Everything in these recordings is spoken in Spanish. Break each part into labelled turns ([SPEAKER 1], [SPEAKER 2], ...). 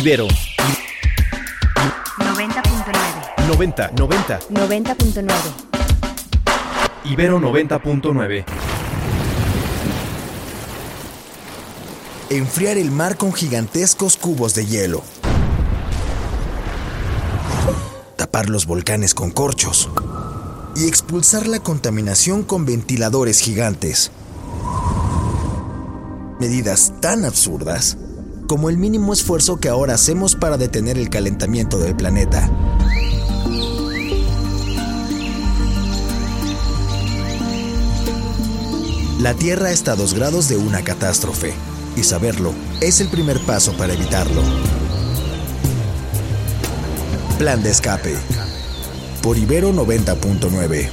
[SPEAKER 1] Ibero
[SPEAKER 2] 90.9.
[SPEAKER 1] 90 90
[SPEAKER 2] 90.9.
[SPEAKER 1] Ibero 90.9
[SPEAKER 3] Enfriar el mar con gigantescos cubos de hielo. Tapar los volcanes con corchos. Y expulsar la contaminación con ventiladores gigantes. Medidas tan absurdas como el mínimo esfuerzo que ahora hacemos para detener el calentamiento del planeta. La Tierra está a dos grados de una catástrofe, y saberlo es el primer paso para evitarlo. Plan de escape. Por Ibero 90.9.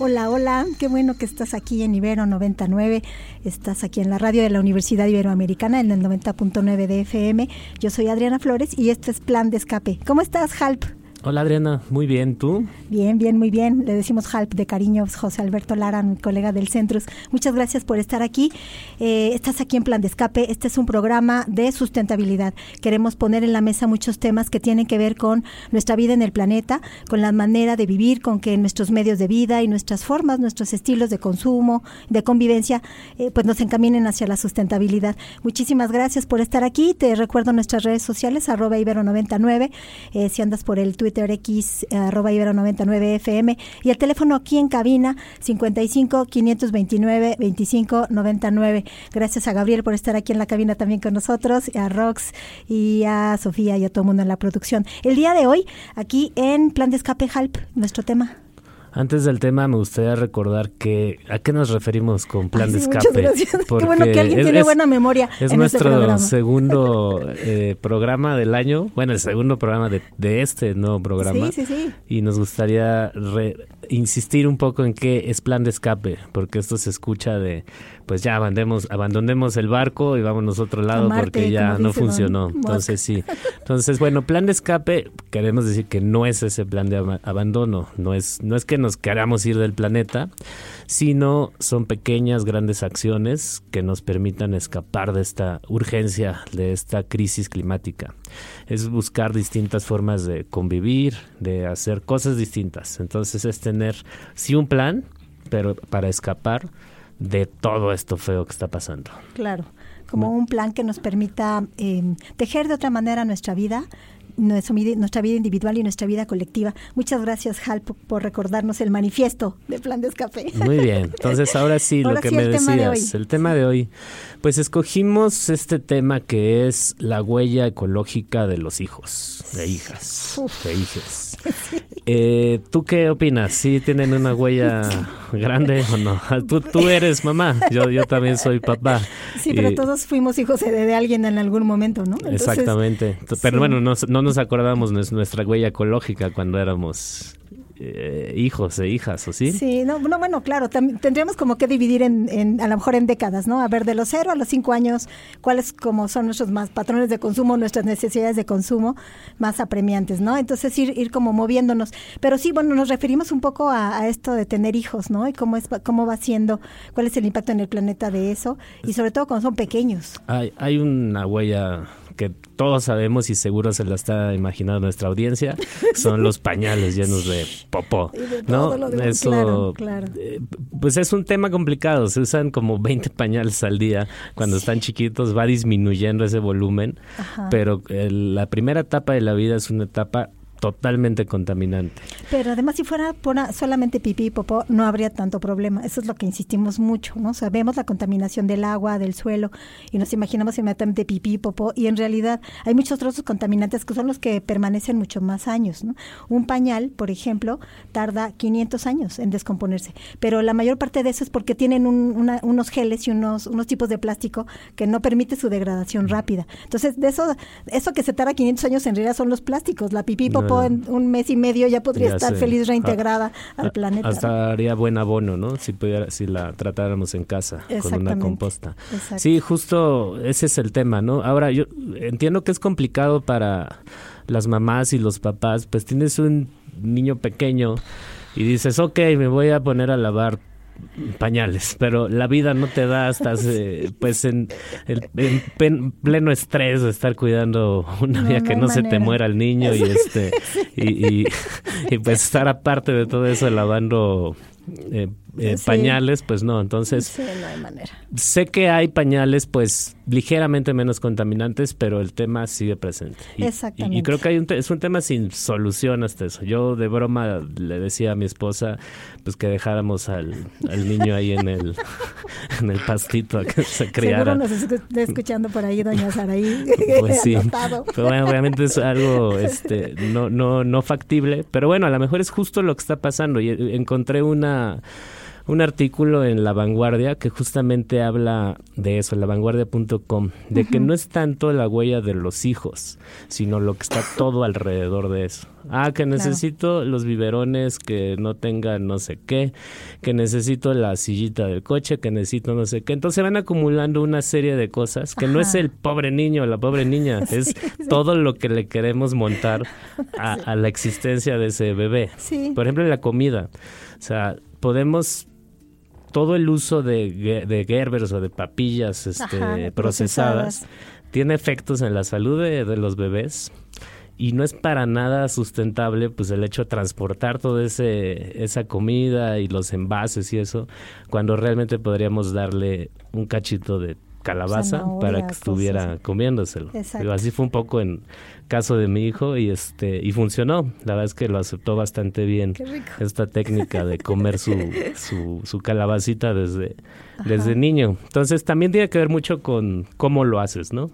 [SPEAKER 4] Hola, hola, qué bueno que estás aquí en Ibero 99, estás aquí en la radio de la Universidad Iberoamericana en el 90.9 de FM. Yo soy Adriana Flores y este es Plan de Escape. ¿Cómo estás, Halp?
[SPEAKER 5] Hola Adriana, muy bien, ¿tú?
[SPEAKER 4] Bien, bien, muy bien. Le decimos Halp de cariño, José Alberto Lara, mi colega del Centrus. Muchas gracias por estar aquí. Eh, estás aquí en Plan de Escape. Este es un programa de sustentabilidad. Queremos poner en la mesa muchos temas que tienen que ver con nuestra vida en el planeta, con la manera de vivir, con que nuestros medios de vida y nuestras formas, nuestros estilos de consumo, de convivencia, eh, pues nos encaminen hacia la sustentabilidad. Muchísimas gracias por estar aquí. Te recuerdo nuestras redes sociales, arroba ibero99, eh, si andas por el Twitter X, arroba ibero99 FM, y el teléfono aquí en cabina, 55 529 25 99. Gracias a Gabriel por estar aquí en la cabina también con nosotros, a Rox y a Sofía y a todo el mundo en la producción. El día de hoy, aquí en Plan de Escape Halp, nuestro tema.
[SPEAKER 5] Antes del tema, me gustaría recordar que a qué nos referimos con plan
[SPEAKER 4] Ay,
[SPEAKER 5] de escape.
[SPEAKER 4] Muchas gracias. Qué
[SPEAKER 5] Porque
[SPEAKER 4] bueno que alguien
[SPEAKER 5] es-
[SPEAKER 4] tiene buena memoria.
[SPEAKER 5] Es
[SPEAKER 4] en este
[SPEAKER 5] nuestro
[SPEAKER 4] programa.
[SPEAKER 5] segundo eh, programa del año, bueno, el segundo programa de, de este nuevo programa.
[SPEAKER 4] Sí, sí, sí.
[SPEAKER 5] Y nos gustaría re- insistir un poco en qué es plan de escape, porque esto se escucha de, pues ya abandonemos, abandonemos el barco y vámonos a otro lado
[SPEAKER 4] Marte,
[SPEAKER 5] porque ya no
[SPEAKER 4] don
[SPEAKER 5] funcionó. Entonces sí. Entonces, bueno, plan de escape, queremos decir que no es ese plan de aba- abandono, no es, no es que nos queramos ir del planeta, sino son pequeñas, grandes acciones que nos permitan escapar de esta urgencia, de esta crisis climática. Es buscar distintas formas de convivir, de hacer cosas distintas. Entonces es tener, sí, un plan, pero para escapar de todo esto feo que está pasando.
[SPEAKER 4] Claro, como un plan que nos permita eh, tejer de otra manera nuestra vida, nuestra, vida- individual y nuestra vida colectiva. Muchas gracias, Hal, por, recordarnos el manifiesto de Plan de Escape.
[SPEAKER 5] Muy bien, entonces ahora sí,
[SPEAKER 4] Ahora
[SPEAKER 5] lo que
[SPEAKER 4] sí,
[SPEAKER 5] me
[SPEAKER 4] el tema de
[SPEAKER 5] decías, el tema de hoy, pues escogimos este tema que es la huella ecológica de los hijos, de hijas, de hijes. Eh, ¿Tú qué opinas? ¿Sí tienen una huella grande o no? Tú, tú eres mamá, yo, yo también soy papá.
[SPEAKER 4] Sí, pero todos fuimos hijos de, de alguien en algún momento, ¿no? Entonces,
[SPEAKER 5] Exactamente. Pero
[SPEAKER 4] sí.
[SPEAKER 5] bueno, no, no nos acordamos de nuestra huella ecológica cuando éramos eh, hijos e hijas, ¿o sí?
[SPEAKER 4] Sí, no, no, bueno, claro, tendríamos como que dividir en, en, a lo mejor en décadas, ¿no? A ver, de los cero a los cinco años, cuáles como son nuestros más patrones de consumo, nuestras necesidades de consumo más apremiantes, ¿no? Entonces ir, ir como moviéndonos. Pero sí, bueno, nos referimos un poco a, a esto de tener hijos, ¿no? Y cómo es, cómo va siendo, cuál es el impacto en el planeta de eso, y sobre todo cuando son pequeños.
[SPEAKER 5] Hay, hay una huella que todos sabemos y seguro se la está imaginando nuestra audiencia, son los pañales llenos de popó.
[SPEAKER 4] De
[SPEAKER 5] ¿no?
[SPEAKER 4] demás,
[SPEAKER 5] Eso,
[SPEAKER 4] claro, claro.
[SPEAKER 5] eh, pues es un tema complicado, se usan como 20 pañales al día cuando están chiquitos, va disminuyendo ese volumen,
[SPEAKER 4] Ajá.
[SPEAKER 5] pero eh, la primera etapa de la vida es una etapa totalmente contaminante.
[SPEAKER 4] Pero además, si fuera pura- solamente pipí y popó, no habría tanto problema. Eso es lo que insistimos mucho, ¿no? Sabemos la contaminación del agua, del suelo, y nos imaginamos inmediatamente pipí y popó, y en realidad hay muchos otros contaminantes que son los que permanecen mucho más años, ¿no? Un pañal, por ejemplo, tarda 500 años en descomponerse, pero la mayor parte de eso es porque tienen un- una- unos geles y unos, unos tipos de plástico que no permite su degradación rápida. Entonces, de eso, eso que se tarda 500 años en realidad son los plásticos. La pipí y popó En un mes y medio ya podría
[SPEAKER 5] Ya
[SPEAKER 4] estar
[SPEAKER 5] sé.
[SPEAKER 4] feliz reintegrada
[SPEAKER 5] Ah,
[SPEAKER 4] al planeta.
[SPEAKER 5] Hasta haría buen abono, ¿no? Si pudiera, si la tratáramos en casa con una composta.
[SPEAKER 4] Exacto.
[SPEAKER 5] Sí, justo ese es el tema, ¿no? Ahora, yo entiendo que es complicado para las mamás y los papás, pues tienes un niño pequeño y dices, ok, me voy a poner a lavar pañales, pero la vida no te da hasta pues en, el, en pleno estrés de estar cuidando una vida que no, se te muera el niño y este y, y, pues estar aparte de todo eso lavando eh, eh, pañales, pues no, entonces sé que hay pañales pues ligeramente menos contaminantes, pero el tema sigue presente. Y,
[SPEAKER 4] Exactamente.
[SPEAKER 5] Y, creo que hay un es un tema sin solución hasta eso. Yo de broma le decía a mi esposa pues que dejáramos al, niño ahí en el en el pastito a que se criara.
[SPEAKER 4] Seguro nos está escuchando por ahí doña Saraí.
[SPEAKER 5] Pues sí. Pero bueno, obviamente es algo este no no no factible, pero bueno, a lo mejor es justo lo que está pasando y encontré una un artículo en La Vanguardia que justamente habla de eso, lavanguardia.com, de que no es tanto la huella de los hijos, sino lo que está todo alrededor de eso. Ah, que necesito los biberones que no tengan no sé qué, que necesito la sillita del coche, que necesito no sé qué. Entonces van acumulando una serie de cosas que no es el pobre niño, la pobre niña, es todo lo que le queremos montar a, a la existencia de ese bebé. Por ejemplo, la comida. O sea, podemos todo el uso de, de Gerbers o de papillas este, procesadas, tiene efectos en la salud de, los bebés y no es para nada sustentable pues el hecho de transportar toda esa comida y los envases y eso cuando realmente podríamos darle un cachito de calabaza para que estuviera comiéndoselo. Pero así fue un poco en caso de mi hijo y este y funcionó. La verdad es que lo aceptó bastante bien esta técnica de comer su, su, su calabacita desde desde niño. Entonces también tiene que ver mucho con cómo lo haces, ¿no?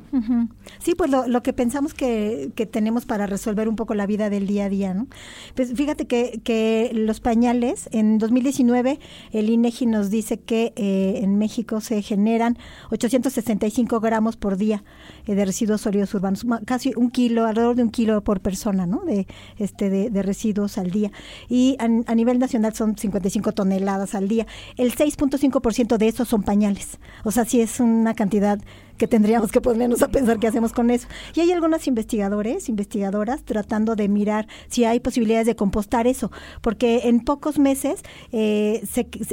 [SPEAKER 4] Sí, pues lo, lo que pensamos que, que, tenemos para resolver un poco la vida del día a día, ¿no? Pues fíjate que, que los pañales, en 2019 el INEGI nos dice que eh, en México se generan 865 gramos por día eh, de residuos sólidos urbanos, casi un kilo, alrededor de un kilo por persona, ¿no? De, este, de, de residuos al día. Y a, a nivel nacional son 55 toneladas al día. El 6.5% de son pañales. O sea, sí es una cantidad que tendríamos que ponernos a pensar qué hacemos con eso. Y hay algunos investigadores, investigadoras, tratando de mirar si hay posibilidades de compostar eso, porque en pocos meses eh,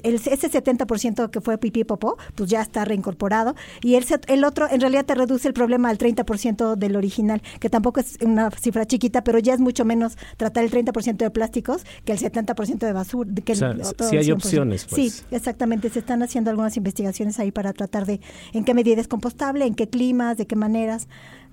[SPEAKER 4] el, ese 70% que fue pipí popó, pues ya está reincorporado, y el, el otro en realidad te reduce el problema al 30% del original, que tampoco es una cifra chiquita, pero ya es mucho menos tratar el 30% de plásticos que el 70% de basura. Que
[SPEAKER 5] si hay opciones. Pues.
[SPEAKER 4] Sí, exactamente, se están haciendo algunas investigaciones ahí para tratar de en qué medida es compostable en qué climas, de qué maneras,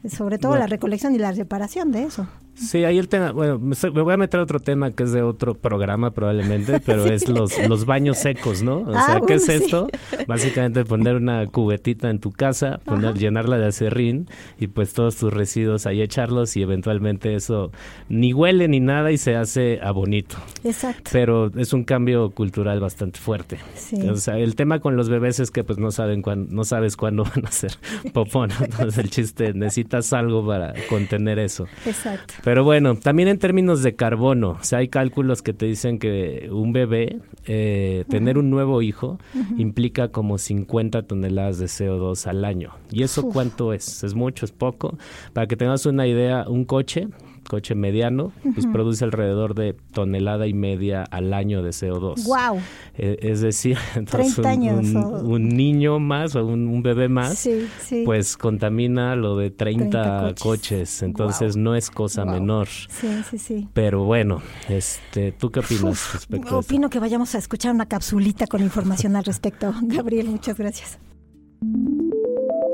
[SPEAKER 4] sobre todo la recolección y la reparación de eso.
[SPEAKER 5] Sí, ahí el tema, bueno, me voy a meter a otro tema que es de otro programa probablemente, pero es los, los baños secos, ¿no? O ah, sea, ¿qué es esto? Básicamente poner una cubetita en tu casa, poner, llenarla de acerrín y pues todos tus residuos ahí echarlos y eventualmente eso ni huele ni nada y se hace a bonito.
[SPEAKER 4] Exacto.
[SPEAKER 5] Pero es un cambio cultural bastante fuerte. Sí. O sea, el tema con los bebés es que pues no saben cuándo, no sabes cuándo van a hacer popón. Entonces el chiste, necesitas algo para contener eso.
[SPEAKER 4] Exacto.
[SPEAKER 5] Pero bueno, también en términos de carbono, o sea, hay cálculos que te dicen que un bebé, eh, tener un nuevo hijo, implica como 50 toneladas de CO2 al año. ¿Y eso cuánto es? ¿Es mucho? ¿Es poco? Para que tengas una idea, un coche coche mediano, pues produce alrededor de tonelada y media al año de CO2.
[SPEAKER 4] Wow.
[SPEAKER 5] Eh, es decir, entonces un, niño más o un, bebé más, pues contamina lo de 30, coches. entonces no es cosa menor.
[SPEAKER 4] Sí, sí, sí.
[SPEAKER 5] Pero bueno, este, ¿tú qué opinas respecto a
[SPEAKER 4] Opino que vayamos a escuchar una capsulita con información al respecto. Gabriel, muchas gracias.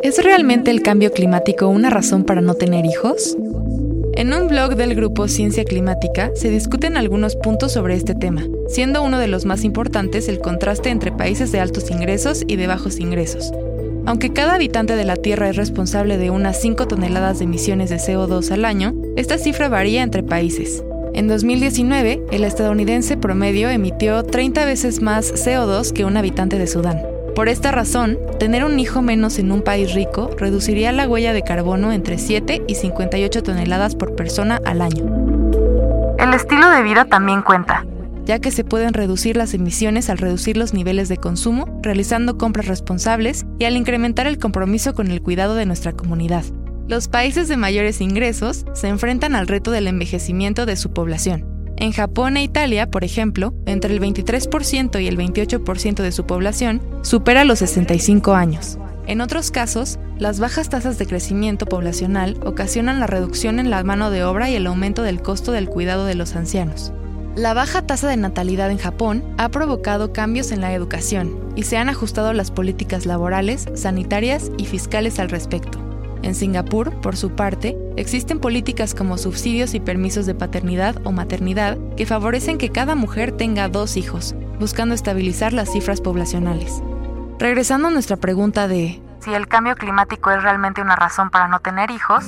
[SPEAKER 6] ¿Es realmente el cambio climático una razón para no tener hijos? En un blog del grupo Ciencia Climática se discuten algunos puntos sobre este tema, siendo uno de los más importantes el contraste entre países de altos ingresos y de bajos ingresos. Aunque cada habitante de la Tierra es responsable de unas 5 toneladas de emisiones de CO2 al año, esta cifra varía entre países. En 2019, el estadounidense promedio emitió 30 veces más CO2 que un habitante de Sudán. Por esta razón, tener un hijo menos en un país rico reduciría la huella de carbono entre 7 y 58 toneladas por persona al año. El estilo de vida también cuenta, ya que se pueden reducir las emisiones al reducir los niveles de consumo, realizando compras responsables y al incrementar el compromiso con el cuidado de nuestra comunidad. Los países de mayores ingresos se enfrentan al reto del envejecimiento de su población En Japón e Italia, por ejemplo, entre el 23% y el 28% de su población supera los 65 años. En otros casos, las bajas tasas de crecimiento poblacional ocasionan la reducción en la mano de obra y el aumento del costo del cuidado de los ancianos. La baja tasa de natalidad en Japón ha provocado cambios en la educación y se han ajustado las políticas laborales, sanitarias y fiscales al respecto. En Singapur, por su parte, existen políticas como subsidios y permisos de paternidad o maternidad que favorecen que cada mujer tenga dos hijos, buscando estabilizar las cifras poblacionales. Regresando a nuestra pregunta de si el cambio climático es realmente una razón para no tener hijos,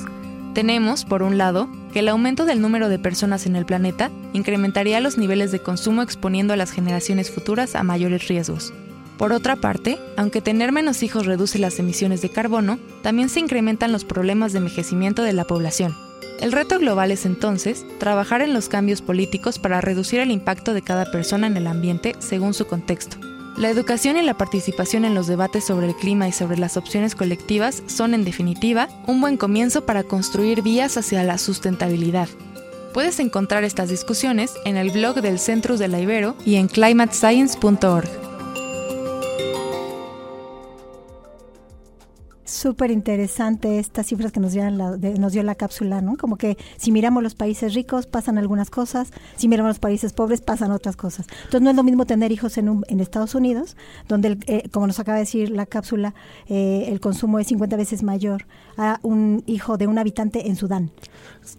[SPEAKER 6] tenemos, por un lado, que el aumento del número de personas en el planeta incrementaría los niveles de consumo exponiendo a las generaciones futuras a mayores riesgos. Por otra parte, aunque tener menos hijos reduce las emisiones de carbono, también se incrementan los problemas de envejecimiento de la población. El reto global es entonces trabajar en los cambios políticos para reducir el impacto de cada persona en el ambiente según su contexto. La educación y la participación en los debates sobre el clima y sobre las opciones colectivas son, en definitiva, un buen comienzo para construir vías hacia la sustentabilidad. Puedes encontrar estas discusiones en el blog del Centrus de la Ibero y en climatescience.org.
[SPEAKER 4] súper interesante estas cifras que nos, la, nos dio la cápsula, ¿no? Como que si miramos los países ricos pasan algunas cosas, si miramos los países pobres pasan otras cosas. Entonces no es lo mismo tener hijos en, en Estados Unidos, donde, eh, como nos acaba de decir la cápsula, eh, el consumo es 50 veces mayor a un hijo de un habitante en Sudán.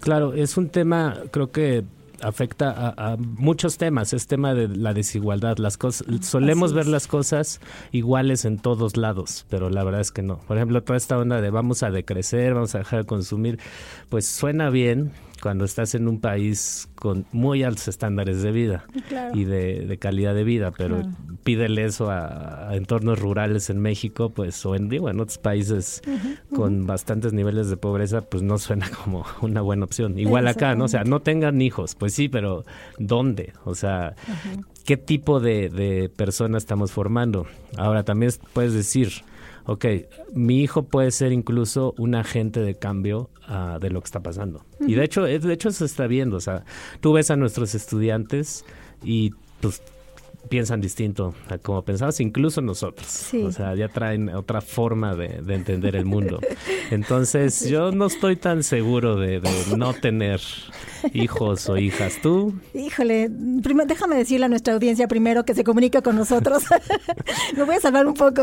[SPEAKER 5] Claro, es un tema, creo que afecta a, muchos temas, es tema de la desigualdad. Las cosas, solemos ver las cosas iguales en todos lados, pero la verdad es que no. Por ejemplo, toda esta onda de vamos a decrecer, vamos a dejar de consumir, pues suena bien, cuando estás en un país con muy altos estándares de vida y de, calidad de vida, pero pídele eso a, entornos rurales en México, pues, o en, digo, en otros países con bastantes niveles de pobreza, pues no suena como una buena opción. Igual acá, ¿no? O sea, no tengan hijos, pues sí, pero ¿dónde? O sea, ¿qué tipo de, de persona estamos formando? Ahora, también puedes decir, ok, mi hijo puede ser incluso un agente de cambio uh, de lo que está pasando. Y de hecho, de hecho se está viendo, o sea, tú ves a nuestros estudiantes y pues piensan distinto a como pensabas, incluso nosotros. O sea, ya traen otra forma de, entender el mundo. Entonces, yo no estoy tan seguro de, no tener hijos o hijas. ¿Tú?
[SPEAKER 4] Híjole, déjame decirle a nuestra audiencia primero que se comunique con nosotros. me voy a salvar un poco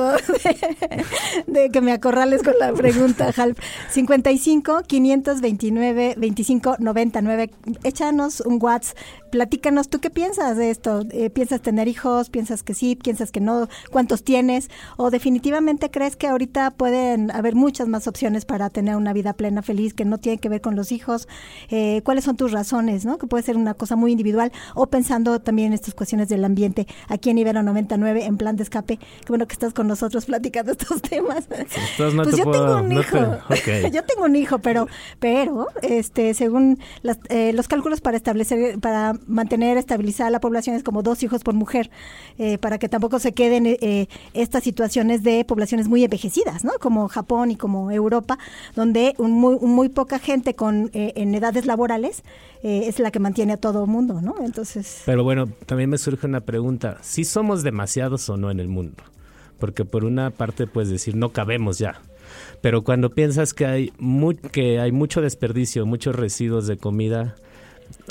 [SPEAKER 4] de, que me acorrales con la pregunta, Halp. 55 529 25 99. Échanos un WhatsApp platícanos, ¿tú qué piensas de esto? Eh, ¿Piensas tener hijos? ¿Piensas que sí? ¿Piensas que no? ¿Cuántos tienes? ¿O definitivamente crees que ahorita pueden haber muchas más opciones para tener una vida plena, feliz, que no tienen que ver con los hijos? Eh, ¿Cuáles son tus razones? ¿no? Que puede ser una cosa muy individual o pensando también en estas cuestiones del ambiente. Aquí en Ibero 99, en plan de escape, qué bueno que estás con nosotros platicando estos temas. pues yo tengo un hijo. yo tengo un hijo, pero, pero, este, según eh, los cálculos para establecer, para mantener estabilizada la población es como dos hijos por mujer, eh, para que tampoco se queden eh, estas situaciones de poblaciones muy envejecidas, ¿no? Como Japón y como Europa, donde muy, muy poca gente con eh, en edades laborales es la que mantiene a todo el mundo, ¿no? Entonces.
[SPEAKER 5] Pero bueno, también me surge una pregunta: ¿si somos demasiados o no en el mundo? Porque por una parte puedes decir no cabemos ya pero cuando piensas que hay, que hay mucho desperdicio, muchos residuos de comida,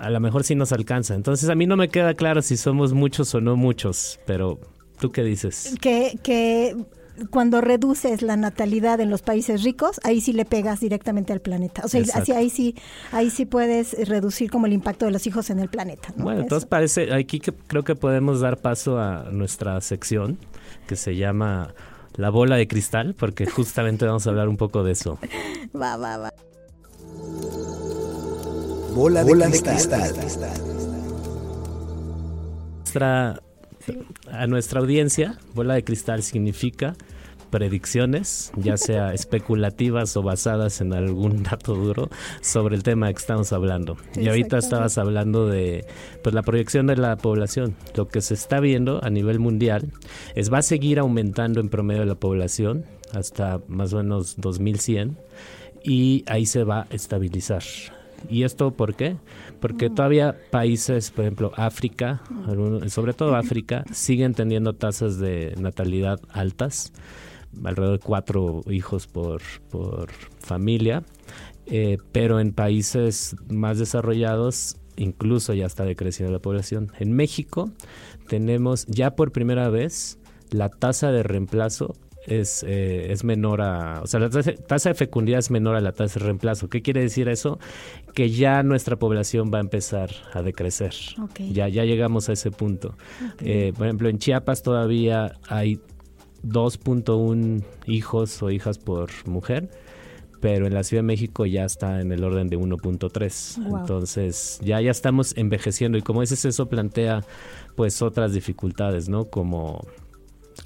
[SPEAKER 5] a lo mejor sí nos alcanza. Entonces a mí no me queda claro si somos muchos o no muchos, pero ¿tú qué dices?
[SPEAKER 4] Que, que cuando reduces la natalidad en los países ricos, ahí sí le pegas directamente al planeta. O sea, así, ahí sí, ahí sí puedes reducir como el impacto de los hijos en el planeta.
[SPEAKER 5] Bueno, entonces parece, aquí que creo que podemos dar paso a nuestra sección que se llama La bola de cristal, porque justamente vamos a hablar un poco de eso.
[SPEAKER 4] va, va, va.
[SPEAKER 3] Bola, de, cristal.
[SPEAKER 5] a nuestra audiencia, bola de cristal significa predicciones, ya sea especulativas o basadas en algún dato duro sobre el tema que estamos hablando. Y ahorita estabas hablando de pues la proyección de la población. Lo que se está viendo a nivel mundial es va a seguir aumentando en promedio la población hasta más o menos 2100 y ahí se va a estabilizar ¿Y esto por qué? Porque todavía países, por ejemplo, África, sobre todo África, siguen teniendo tasas de natalidad altas, alrededor de cuatro hijos por, por familia, eh, pero en países más desarrollados incluso ya está decreciendo la población. En México tenemos ya por primera vez la tasa de reemplazo es, eh, es menor a, o sea, la tasa, de fecundidad es menor a la tasa de reemplazo. ¿Qué quiere decir eso? Que ya nuestra población va a empezar a decrecer. Ya, ya llegamos a ese punto. Eh, por ejemplo, en Chiapas todavía hay 2.1 hijos o hijas por mujer, pero en la Ciudad de México ya está en el orden de 1.3.
[SPEAKER 4] Wow.
[SPEAKER 5] Entonces, ya ya estamos envejeciendo y como dices eso plantea pues otras dificultades, ¿no? Como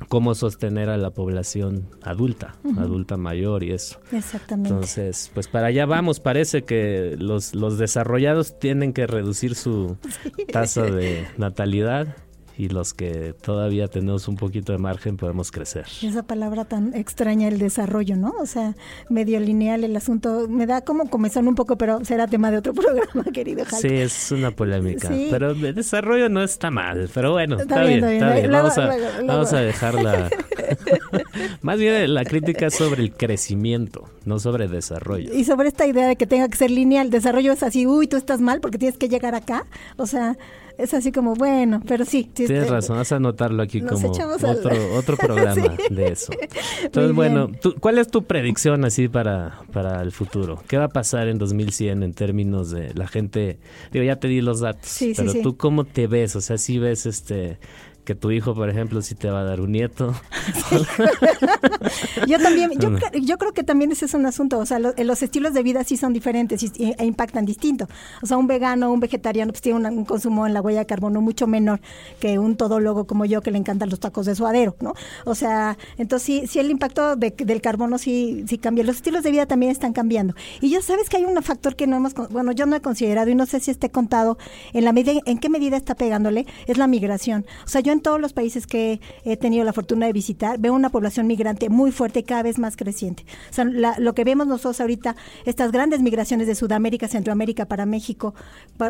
[SPEAKER 5] cómo sostener a la población adulta, adulta mayor y eso.
[SPEAKER 4] Exactamente.
[SPEAKER 5] Entonces, pues para allá vamos. Parece que los, los desarrollados tienen que reducir su tasa de natalidad y los que todavía tenemos un poquito de margen podemos crecer.
[SPEAKER 4] Esa palabra tan extraña, el desarrollo, ¿no? O sea, medio lineal el asunto. Me da como comezón un poco, pero será tema de otro programa, querido Jalp.
[SPEAKER 5] Sí, es una polémica.
[SPEAKER 4] Sí.
[SPEAKER 5] Pero el desarrollo no está mal. Pero bueno,
[SPEAKER 4] Está
[SPEAKER 5] está,
[SPEAKER 4] bien,
[SPEAKER 5] bien,
[SPEAKER 4] está bien.
[SPEAKER 5] bien.
[SPEAKER 4] Luego-
[SPEAKER 5] Vamos, a,
[SPEAKER 4] luego- luego-
[SPEAKER 5] vamos a dejarla. Más bien la crítica es sobre el crecimiento, no sobre desarrollo.
[SPEAKER 4] Y sobre esta idea de que tenga que ser lineal, desarrollo es así, uy, tú estás mal porque tienes que llegar acá. O sea, es así como, bueno, pero sí. sí,
[SPEAKER 5] Tienes razón, vas a anotarlo aquí como
[SPEAKER 4] al-
[SPEAKER 5] otro, otro programa
[SPEAKER 4] Sí.
[SPEAKER 5] de eso. Entonces, bueno, tú- ¿cuál es tu predicción así para, para el futuro? ¿Qué va a pasar en 2100 en términos de la gente? Digo, ya te di los datos,
[SPEAKER 4] Sí,
[SPEAKER 5] pero tú cómo te ves? O sea, si ves este que tu hijo, por ejemplo, si te va a dar un nieto.
[SPEAKER 4] Yo también, yo, yo creo que también ese es un asunto, o sea, lo- los estilos de vida sí son diferentes y, y- e impactan distinto. O sea, un vegano, un vegetariano, pues tiene un consumo en la huella de carbono mucho menor que un todólogo como yo que le encantan los tacos de suadero, ¿no? O sea, entonces sí, sí el impacto de- del carbono sí, sí cambia. Los estilos de vida también están cambiando. Y ya sabes que hay un factor que no hemos, bueno, yo no he considerado y no sé si esté contado en la medida, en qué medida está pegándole, es la migración. O sea, yo en todos los países que he tenido la fortuna de visitar, veo una población migrante muy fuerte y cada vez más creciente. O sea, la- lo que vemos nosotros ahorita, estas grandes migraciones de Sudamérica, Centroamérica para México,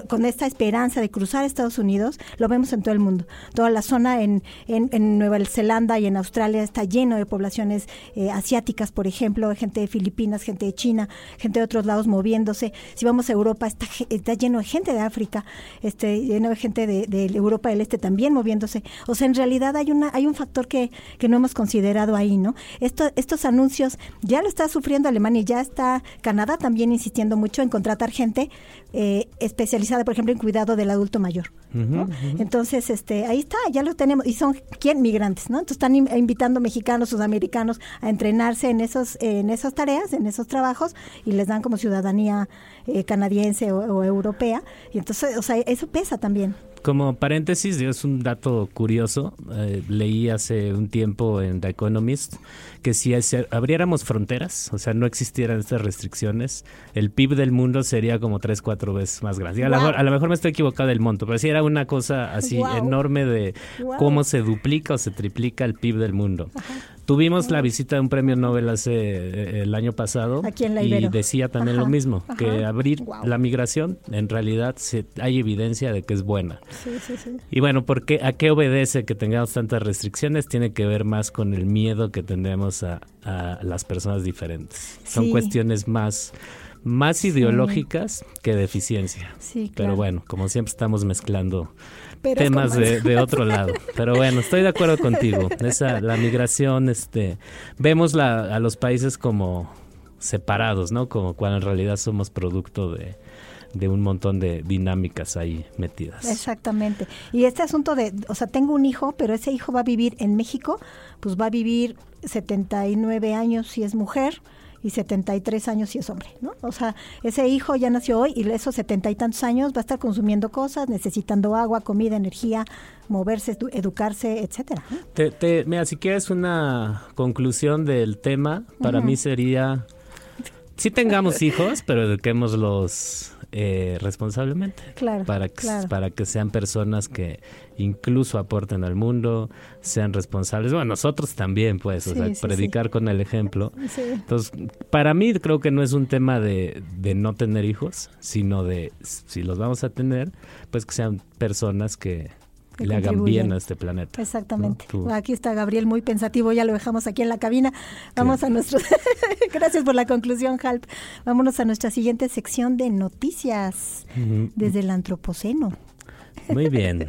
[SPEAKER 4] con esta esperanza de cruzar Estados Unidos, lo vemos en todo el mundo. Toda la zona en, en, Nueva Zelanda y en Australia está lleno de poblaciones eh, asiáticas, por ejemplo, gente de Filipinas, gente de China, gente de otros lados moviéndose. Si vamos a Europa, está, está lleno de gente de África, este, lleno de gente de Europa del Este también moviéndose. O sea, en realidad hay una hay un factor que, que no hemos considerado ahí, ¿no? Esto, estos anuncios ya lo está sufriendo Alemania y ya está Canadá también insistiendo mucho en contratar gente eh, especializada, por ejemplo, en cuidado del adulto mayor. ¿no? Entonces, este, ahí está, ya lo tenemos. Y son, ¿quién? Migrantes, ¿no? Entonces están in- invitando mexicanos, sudamericanos a entrenarse en esos en esas tareas, en esos trabajos, y les dan como ciudadanía eh, canadiense o, o europea. Y entonces, o sea, eso pesa también.
[SPEAKER 5] Como paréntesis, es un dato curioso. eh, leí hace un tiempo en The Economist que si abriéramos fronteras, o sea, no existieran estas restricciones, el PIB del mundo sería como tres, cuatro veces más grande. Y a, lo
[SPEAKER 4] Wow.
[SPEAKER 5] mejor, a lo mejor me estoy equivocado del monto, pero sí era una cosa así
[SPEAKER 4] Wow.
[SPEAKER 5] enorme de
[SPEAKER 4] Wow.
[SPEAKER 5] cómo se duplica o se triplica el PIB del mundo. Tuvimos la visita de un premio Nobel hace eh, el año pasado
[SPEAKER 4] Aquí en la
[SPEAKER 5] y decía también
[SPEAKER 4] Ajá,
[SPEAKER 5] lo mismo, que abrir
[SPEAKER 4] Wow.
[SPEAKER 5] la migración en realidad se, hay evidencia de que es buena.
[SPEAKER 4] Sí, sí, sí.
[SPEAKER 5] Y bueno, ¿por qué, ¿a qué obedece que tengamos tantas restricciones? Tiene que ver más con el miedo que tenemos a, a las personas diferentes. Son
[SPEAKER 4] Sí.
[SPEAKER 5] cuestiones más, más ideológicas que de eficiencia.
[SPEAKER 4] Sí,
[SPEAKER 5] Pero bueno, como siempre estamos mezclando
[SPEAKER 4] Pero
[SPEAKER 5] temas de, de otro lado. Pero bueno, estoy de acuerdo contigo. Esa, la migración, este, vemos la, a los países como separados, ¿no? Como cuando en realidad somos producto de, de un montón de dinámicas ahí metidas.
[SPEAKER 4] Exactamente. Y este asunto de, o sea, tengo un hijo, pero ese hijo va a vivir en México, pues va a vivir 79 años si es mujer y 73 años si es hombre, ¿no? O sea, ese hijo ya nació hoy y esos setenta y tantos años va a estar consumiendo cosas, necesitando agua, comida, energía, moverse, edu- educarse, etcétera.
[SPEAKER 5] Te, te- mira, si quieres una conclusión del tema, para mí sería, sí tengamos hijos, pero eduquémoslos eh, responsablemente.
[SPEAKER 4] Claro,
[SPEAKER 5] Para que,
[SPEAKER 4] claro.
[SPEAKER 5] para que sean personas que incluso aporten al mundo, sean responsables. Bueno, nosotros también, pues, o sea,
[SPEAKER 4] sí, sí.
[SPEAKER 5] predicar con el ejemplo. Entonces, para mí creo que no es un tema de, de no tener hijos, sino de si los vamos a tener, pues que sean personas que
[SPEAKER 4] Que
[SPEAKER 5] le hagan bien a este planeta.
[SPEAKER 4] Exactamente. Aquí está Gabriel muy pensativo, ya lo dejamos aquí en la cabina. Vamos a nuestro... Gracias por la conclusión, Halp. Vámonos a nuestra siguiente sección de noticias desde el Antropoceno.
[SPEAKER 5] Muy bien.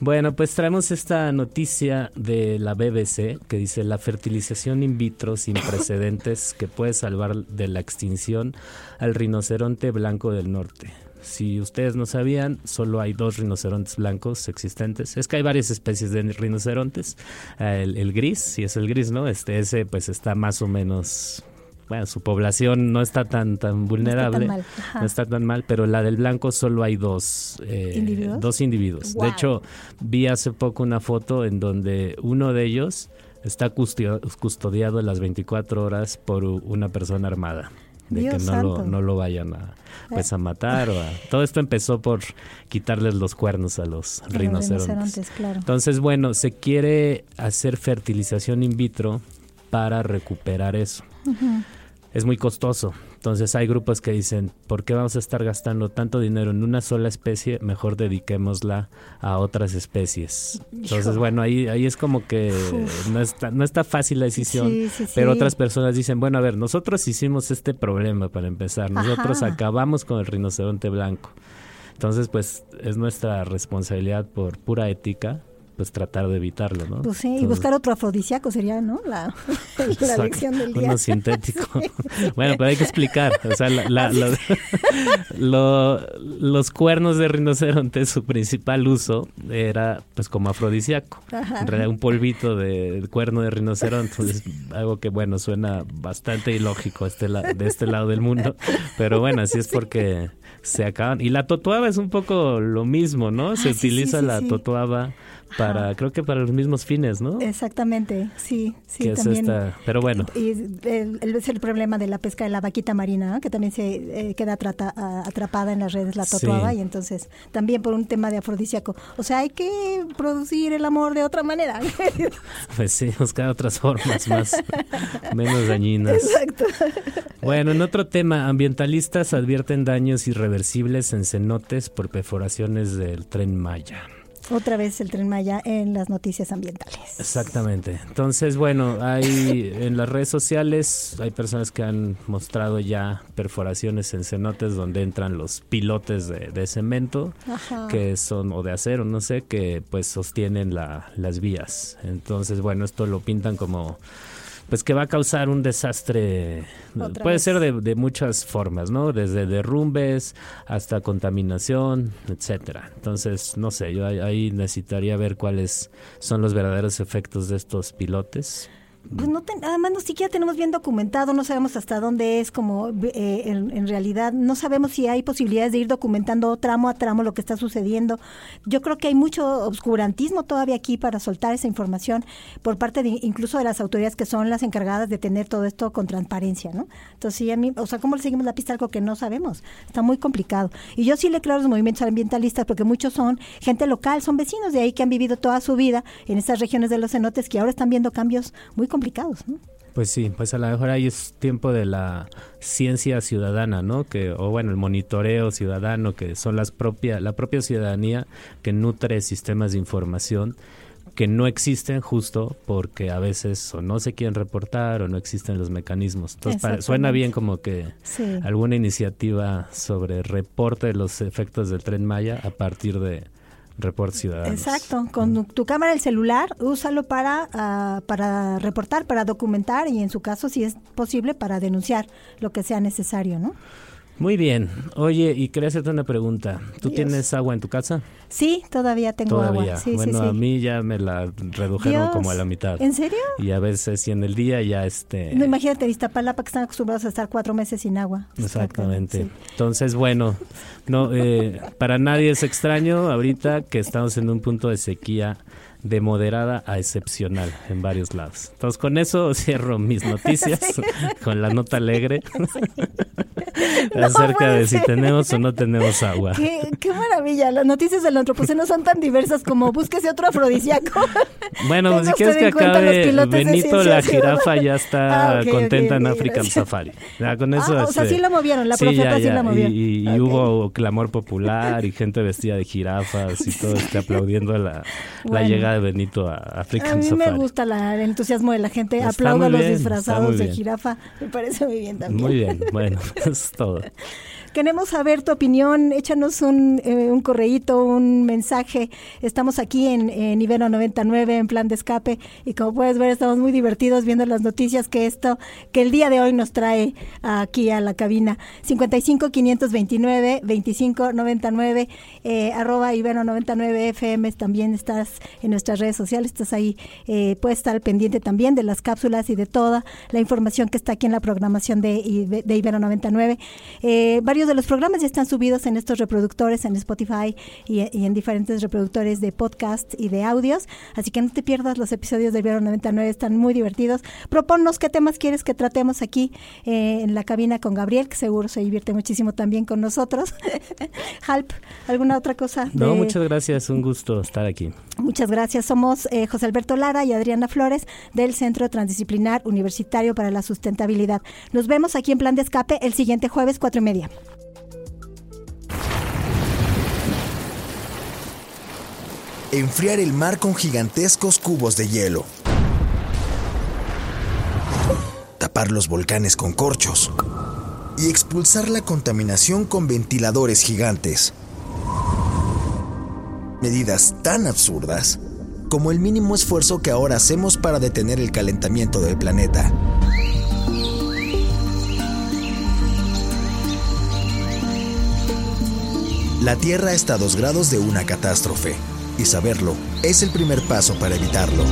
[SPEAKER 5] Bueno, pues traemos esta noticia de la BBC que dice la fertilización in vitro sin precedentes que puede salvar de la extinción al rinoceronte blanco del norte. Si ustedes no sabían, solo hay dos rinocerontes blancos existentes. Es que hay varias especies de rinocerontes. Eh, El, el gris, si es el gris, ¿no? Este, ese pues está más o menos... Bueno, su población no está tan tan vulnerable,
[SPEAKER 4] mal, ajá.
[SPEAKER 5] no está tan mal, pero la del blanco solo hay dos eh,
[SPEAKER 4] ¿Individuos?
[SPEAKER 5] dos individuos.
[SPEAKER 4] Wow.
[SPEAKER 5] De hecho, vi hace poco una foto en donde uno de ellos está custodiado las 24 horas por una persona armada. De
[SPEAKER 4] Dios
[SPEAKER 5] que no lo, no lo vayan a, pues, a matar. O a- todo esto empezó por quitarles los cuernos a los
[SPEAKER 4] los
[SPEAKER 5] rinocerontes.
[SPEAKER 4] rinocerontes, claro.
[SPEAKER 5] Entonces, bueno, se quiere hacer fertilización in vitro para recuperar eso. Es muy costoso. Entonces hay grupos que dicen, ¿por qué vamos a estar gastando tanto dinero en una sola especie? Mejor dediquémosla a otras especies. Entonces, bueno, ahí, ahí es como que no está, no está fácil la decisión.
[SPEAKER 4] Sí, sí,
[SPEAKER 5] Pero otras personas dicen, bueno, a ver, nosotros hicimos este problema para empezar. Nosotros
[SPEAKER 4] Ajá.
[SPEAKER 5] acabamos con el rinoceronte blanco. Entonces, pues es nuestra responsabilidad por pura ética, pues tratar de evitarlo, ¿no?
[SPEAKER 4] Pues sí, y buscar otro afrodisíaco sería, ¿no? La, la lección del día.
[SPEAKER 5] Uno sintético. bueno, pero hay que explicar. O sea, la- la- lo- lo- los cuernos de rinoceronte, su principal uso era pues como afrodisíaco.
[SPEAKER 4] Ajá.
[SPEAKER 5] En realidad un polvito de cuerno de rinoceronte. Entonces, algo que bueno, suena bastante ilógico este la- de este lado del mundo. Pero bueno, así es porque se acaban. Y la totuaba es un poco lo mismo, ¿no? Se
[SPEAKER 4] Ah,
[SPEAKER 5] utiliza
[SPEAKER 4] sí, sí,
[SPEAKER 5] la totuaba para, creo que para los mismos fines, ¿no?
[SPEAKER 4] Exactamente, sí, sí,
[SPEAKER 5] que es
[SPEAKER 4] también.
[SPEAKER 5] esta- pero bueno.
[SPEAKER 4] Y es el problema de la pesca de la vaquita marina, ¿no? que también se eh, queda atrapada en las redes la totuaba
[SPEAKER 5] Sí.
[SPEAKER 4] y entonces también por un tema de afrodisíaco. O sea, hay que producir el amor de otra manera.
[SPEAKER 5] Pues sí, buscar otras formas más, menos dañinas.
[SPEAKER 4] Exacto.
[SPEAKER 5] Bueno, en otro tema, ambientalistas advierten daños irreversibles en cenotes por perforaciones del tren Maya.
[SPEAKER 4] Otra vez el tren Maya en las noticias ambientales.
[SPEAKER 5] Exactamente. Entonces, bueno, hay en las redes sociales hay personas que han mostrado ya perforaciones en cenotes donde entran los pilotes de, de cemento
[SPEAKER 4] Ajá.
[SPEAKER 5] que son o de acero, no sé, que pues sostienen la- las vías. Entonces, bueno, esto lo pintan como pues que va a causar un desastre.
[SPEAKER 4] Otra
[SPEAKER 5] Puede
[SPEAKER 4] vez.
[SPEAKER 5] ser de, de muchas formas, ¿no? Desde derrumbes hasta contaminación, etcétera. Entonces, no sé, yo ahí- ahí necesitaría ver cuáles son los verdaderos efectos de estos pilotes.
[SPEAKER 4] Pues no, ten- además no siquiera tenemos bien documentado, no sabemos hasta dónde es, como eh, en, realidad no sabemos si hay posibilidades de ir documentando tramo a tramo lo que está sucediendo. Yo creo que hay mucho obscurantismo todavía aquí para soltar esa información por parte de incluso de las autoridades que son las encargadas de tener todo esto con transparencia, ¿no? Entonces, sí, a mí, o sea, ¿cómo le seguimos la pista algo que no sabemos? Está muy complicado. Y yo sí le creo a los movimientos ambientalistas porque muchos son gente local, son vecinos de ahí que han vivido toda su vida en estas regiones de los cenotes que ahora están viendo cambios muy complicados, ¿no?
[SPEAKER 5] Pues sí, pues a lo mejor ahí es tiempo de la ciencia ciudadana, ¿no? Que o bueno, el monitoreo ciudadano que son las propia la propia ciudadanía que nutre sistemas de información que no existen justo porque a veces o no se quieren reportar o no existen los mecanismos. Entonces para- suena bien como que
[SPEAKER 4] Sí.
[SPEAKER 5] alguna iniciativa sobre reporte de los efectos del tren Maya a partir de reportes ciudadanos.
[SPEAKER 4] Exacto, con tu cámara del celular, úsalo para, ah, para reportar, para documentar y en su caso, si es posible, para denunciar lo que sea necesario, ¿no?
[SPEAKER 5] Muy bien. Oye, y quería hacerte una pregunta. ¿Tú
[SPEAKER 4] Dios.
[SPEAKER 5] tienes agua en tu casa?
[SPEAKER 4] Sí, todavía tengo
[SPEAKER 5] Todavía.
[SPEAKER 4] agua. Sí,
[SPEAKER 5] bueno,
[SPEAKER 4] sí, sí.
[SPEAKER 5] a mí ya me la redujeron
[SPEAKER 4] Dios,
[SPEAKER 5] como a la mitad.
[SPEAKER 4] ¿En serio?
[SPEAKER 5] Y a veces, y en el día ya este...
[SPEAKER 4] No, imagínate, en Iztapalapa que están acostumbrados a estar cuatro meses sin agua.
[SPEAKER 5] Exactamente.
[SPEAKER 4] Sí.
[SPEAKER 5] Entonces, bueno, no, eh, para nadie es extraño ahorita que estamos en un punto de sequía de moderada a excepcional en varios lados. Entonces, con eso cierro mis noticias con la nota alegre. acerca de si tenemos o no tenemos agua.
[SPEAKER 4] Qué, qué maravilla. Las noticias del antropoceno son tan diversas como búsquese otro afrodisíaco.
[SPEAKER 5] Bueno,
[SPEAKER 4] Tenga
[SPEAKER 5] si quieres que acabe, Benito la jirafa ya está
[SPEAKER 4] Ah, ok,
[SPEAKER 5] contenta
[SPEAKER 4] ok,
[SPEAKER 5] en African
[SPEAKER 4] gracias.
[SPEAKER 5] Safari. Ya, con eso,
[SPEAKER 4] Ah, o sea,
[SPEAKER 5] este,
[SPEAKER 4] sí la movieron, la
[SPEAKER 5] sí,
[SPEAKER 4] profeta
[SPEAKER 5] ya,
[SPEAKER 4] sí
[SPEAKER 5] ya,
[SPEAKER 4] la movió.
[SPEAKER 5] Y, y
[SPEAKER 4] Ok.
[SPEAKER 5] hubo clamor popular y gente vestida de jirafas y todo este, aplaudiendo la, la
[SPEAKER 4] Bueno.
[SPEAKER 5] De Benito a African
[SPEAKER 4] A mí
[SPEAKER 5] Safari.
[SPEAKER 4] me gusta la- el entusiasmo de la gente.
[SPEAKER 5] Está
[SPEAKER 4] Aplaudo a los
[SPEAKER 5] bien,
[SPEAKER 4] disfrazados de jirafa. Me parece muy bien también.
[SPEAKER 5] Muy bien, bueno, es todo.
[SPEAKER 4] Queremos saber tu opinión, échanos un, eh, un correíto, un mensaje. Estamos aquí en, en Ibero 99 en plan de escape y como puedes ver estamos muy divertidos viendo las noticias que esto, que el día de hoy nos trae aquí a la cabina. 55 529 25 99 eh, arroba Ibero 99 FM también estás en nuestras redes sociales, estás ahí, eh, puedes estar pendiente también de las cápsulas y de toda la información que está aquí en la programación de Ibero 99. Eh, varios de los programas ya están subidos en estos reproductores, en Spotify y, y en diferentes reproductores de podcast y de audios. Así que no te pierdas los episodios de Ibero 99, están muy divertidos. Proponnos qué temas quieres que tratemos aquí eh, en la cabina con Gabriel, que seguro se divierte muchísimo también con nosotros. Halp, ¿alguna otra cosa?
[SPEAKER 5] No,
[SPEAKER 4] de-
[SPEAKER 5] muchas gracias, un gusto estar aquí.
[SPEAKER 4] Muchas gracias. Somos eh, José Alberto Lara y Adriana Flores del Centro Transdisciplinar Universitario para la Sustentabilidad. Nos vemos aquí en Plan de Escape el siguiente jueves, cuatro y media.
[SPEAKER 3] Enfriar el mar con gigantescos cubos de hielo. Tapar los volcanes con corchos. Y expulsar la contaminación con ventiladores gigantes. Medidas tan absurdas como el mínimo esfuerzo que ahora hacemos para detener el calentamiento del planeta. La Tierra está a dos grados de una catástrofe, y saberlo es el primer paso para evitarlo.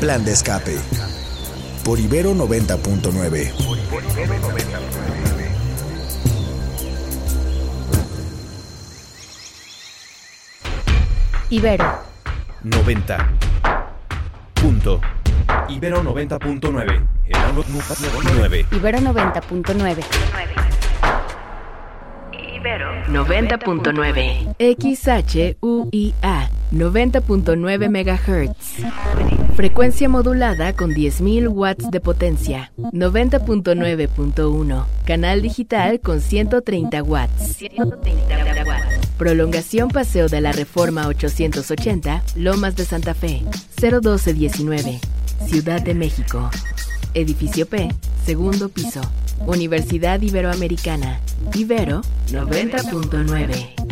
[SPEAKER 3] Plan de escape. Por Ibero 90.9.
[SPEAKER 2] Ibero
[SPEAKER 1] 90. Punto. Ibero 90.9. El ángulo 9.
[SPEAKER 2] Ibero 90.9
[SPEAKER 7] 90.9 XHUIA 90.9 MHz Frecuencia modulada con 10.000 watts de potencia 90.9.1 Canal digital con 130 watts. Prolongación Paseo de la Reforma 880 Lomas de Santa Fe 01219 Ciudad de México. Edificio P, segundo piso. Universidad Iberoamericana. Ibero 90.9.